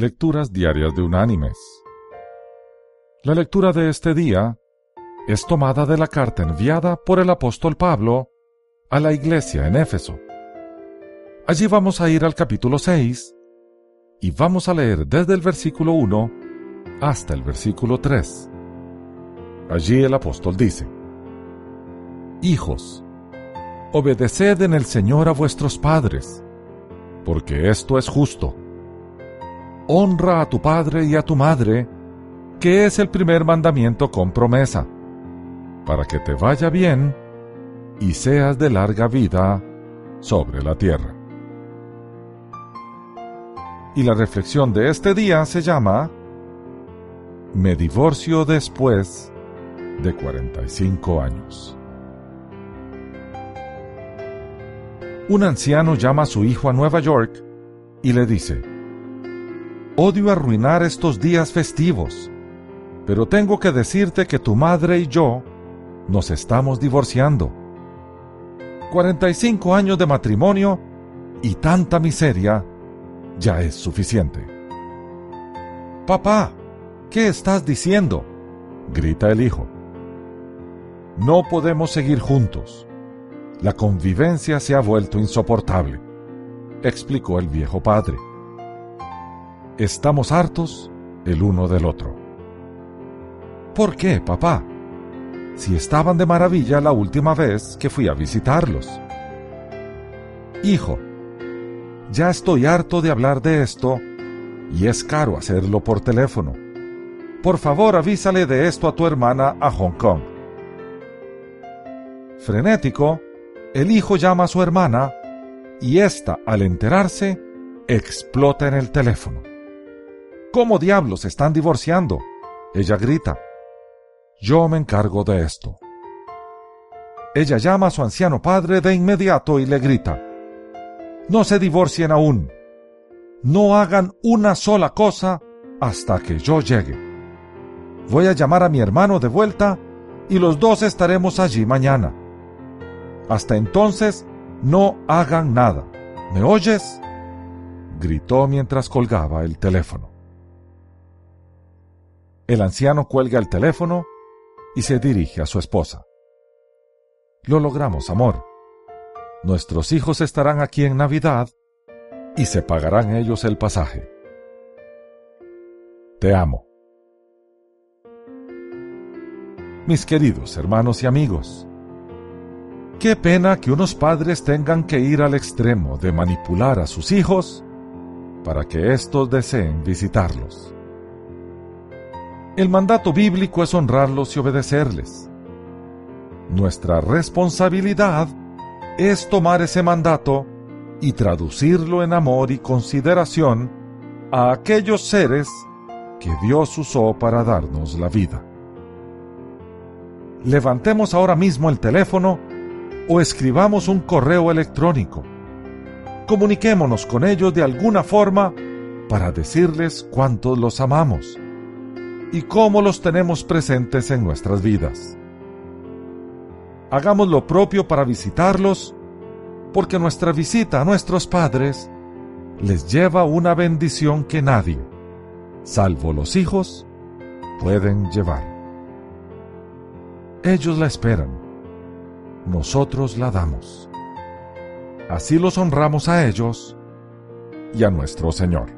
Lecturas Diarias de Unánimes. La lectura de este día es tomada de la carta enviada por el apóstol Pablo a la iglesia en Éfeso. Allí vamos a ir al capítulo 6 y vamos a leer desde el versículo 1 hasta el versículo 3. Allí el apóstol dice, Hijos, obedeced en el Señor a vuestros padres, porque esto es justo honra a tu padre y a tu madre, que es el primer mandamiento con promesa, para que te vaya bien y seas de larga vida sobre la tierra. Y la reflexión de este día se llama Me divorcio después de 45 años. Un anciano llama a su hijo a Nueva York y le dice, Odio arruinar estos días festivos, pero tengo que decirte que tu madre y yo nos estamos divorciando. 45 años de matrimonio y tanta miseria ya es suficiente. Papá, ¿qué estás diciendo? grita el hijo. No podemos seguir juntos. La convivencia se ha vuelto insoportable, explicó el viejo padre estamos hartos el uno del otro. ¿Por qué, papá? Si estaban de maravilla la última vez que fui a visitarlos. Hijo, ya estoy harto de hablar de esto y es caro hacerlo por teléfono. Por favor, avísale de esto a tu hermana a Hong Kong. Frenético, el hijo llama a su hermana y ésta, al enterarse, explota en el teléfono. ¿Cómo diablos están divorciando? Ella grita. Yo me encargo de esto. Ella llama a su anciano padre de inmediato y le grita. No se divorcien aún. No hagan una sola cosa hasta que yo llegue. Voy a llamar a mi hermano de vuelta y los dos estaremos allí mañana. Hasta entonces, no hagan nada. ¿Me oyes? gritó mientras colgaba el teléfono. El anciano cuelga el teléfono y se dirige a su esposa. Lo logramos, amor. Nuestros hijos estarán aquí en Navidad y se pagarán ellos el pasaje. Te amo. Mis queridos hermanos y amigos, qué pena que unos padres tengan que ir al extremo de manipular a sus hijos para que éstos deseen visitarlos. El mandato bíblico es honrarlos y obedecerles. Nuestra responsabilidad es tomar ese mandato y traducirlo en amor y consideración a aquellos seres que Dios usó para darnos la vida. Levantemos ahora mismo el teléfono o escribamos un correo electrónico. Comuniquémonos con ellos de alguna forma para decirles cuántos los amamos y cómo los tenemos presentes en nuestras vidas. Hagamos lo propio para visitarlos, porque nuestra visita a nuestros padres les lleva una bendición que nadie, salvo los hijos, pueden llevar. Ellos la esperan, nosotros la damos. Así los honramos a ellos y a nuestro Señor.